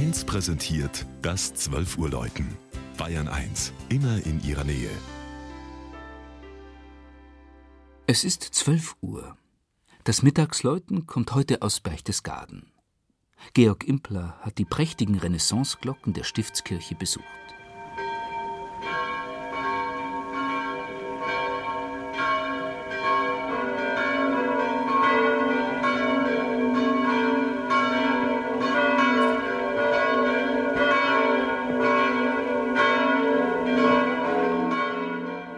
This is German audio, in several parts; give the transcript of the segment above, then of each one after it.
1 präsentiert das 12 Uhr Läuten. Bayern 1, immer in ihrer Nähe. Es ist 12 Uhr. Das Mittagsläuten kommt heute aus Berchtesgaden. Georg Impler hat die prächtigen Renaissanceglocken der Stiftskirche besucht.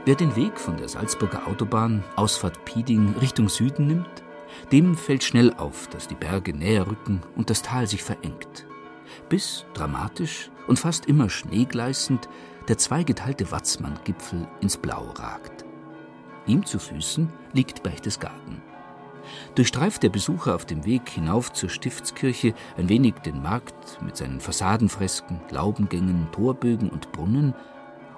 Wer den Weg von der Salzburger Autobahn, Ausfahrt Pieding, Richtung Süden nimmt, dem fällt schnell auf, dass die Berge näher rücken und das Tal sich verengt. Bis, dramatisch und fast immer schneegleißend, der zweigeteilte Watzmann-Gipfel ins Blau ragt. Ihm zu Füßen liegt Berchtesgaden. Durchstreift der Besucher auf dem Weg hinauf zur Stiftskirche ein wenig den Markt mit seinen Fassadenfresken, Laubengängen, Torbögen und Brunnen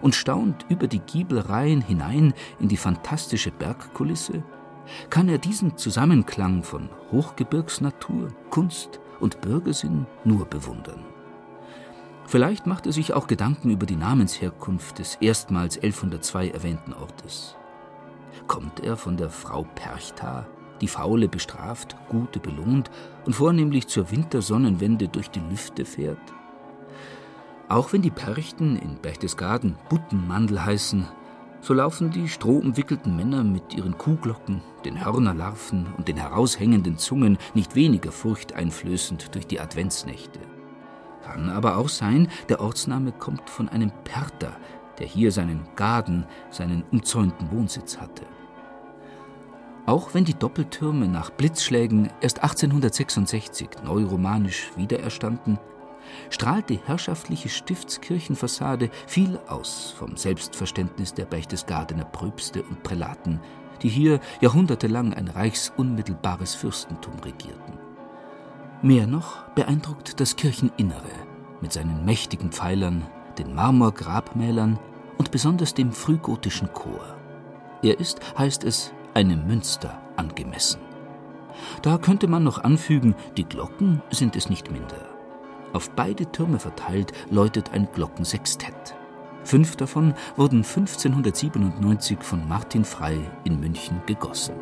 und staunt über die Giebelreihen hinein in die fantastische Bergkulisse, kann er diesen Zusammenklang von Hochgebirgsnatur, Kunst und Bürgersinn nur bewundern. Vielleicht macht er sich auch Gedanken über die Namensherkunft des erstmals 1102 erwähnten Ortes. Kommt er von der Frau Perchta, die Faule bestraft, Gute belohnt und vornehmlich zur Wintersonnenwende durch die Lüfte fährt? Auch wenn die Perchten in Berchtesgaden Buttenmandel heißen, so laufen die strohumwickelten Männer mit ihren Kuhglocken, den Hörnerlarven und den heraushängenden Zungen nicht weniger furchteinflößend durch die Adventsnächte. Kann aber auch sein, der Ortsname kommt von einem Perter, der hier seinen Gaden, seinen umzäunten Wohnsitz hatte. Auch wenn die Doppeltürme nach Blitzschlägen erst 1866 neuromanisch wiedererstanden, strahlt die herrschaftliche Stiftskirchenfassade viel aus vom Selbstverständnis der Berchtesgadener Pröpste und Prälaten, die hier jahrhundertelang ein reichsunmittelbares Fürstentum regierten. Mehr noch beeindruckt das Kircheninnere mit seinen mächtigen Pfeilern, den Marmorgrabmälern und besonders dem frühgotischen Chor. Er ist, heißt es, einem Münster angemessen. Da könnte man noch anfügen, die Glocken sind es nicht minder. Auf beide Türme verteilt läutet ein Glockensextett. Fünf davon wurden 1597 von Martin Frey in München gegossen.